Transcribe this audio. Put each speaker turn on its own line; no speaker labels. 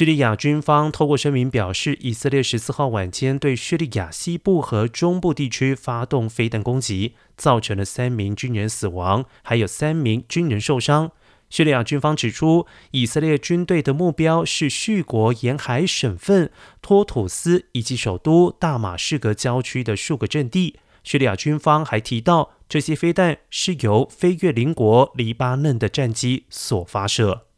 叙利亚军方透过声明表示以色列十四号晚间对叙利亚西部和中部地区发动飞弹攻击造成了三名军人死亡还有三名军人受伤。叙利亚军方指出以色列军队的目标是叙国沿海省份托土斯以及首都大马士革郊区的数个阵地。叙利亚军方还提到这些飞弹是由飞越邻国黎巴嫩的战机所发射。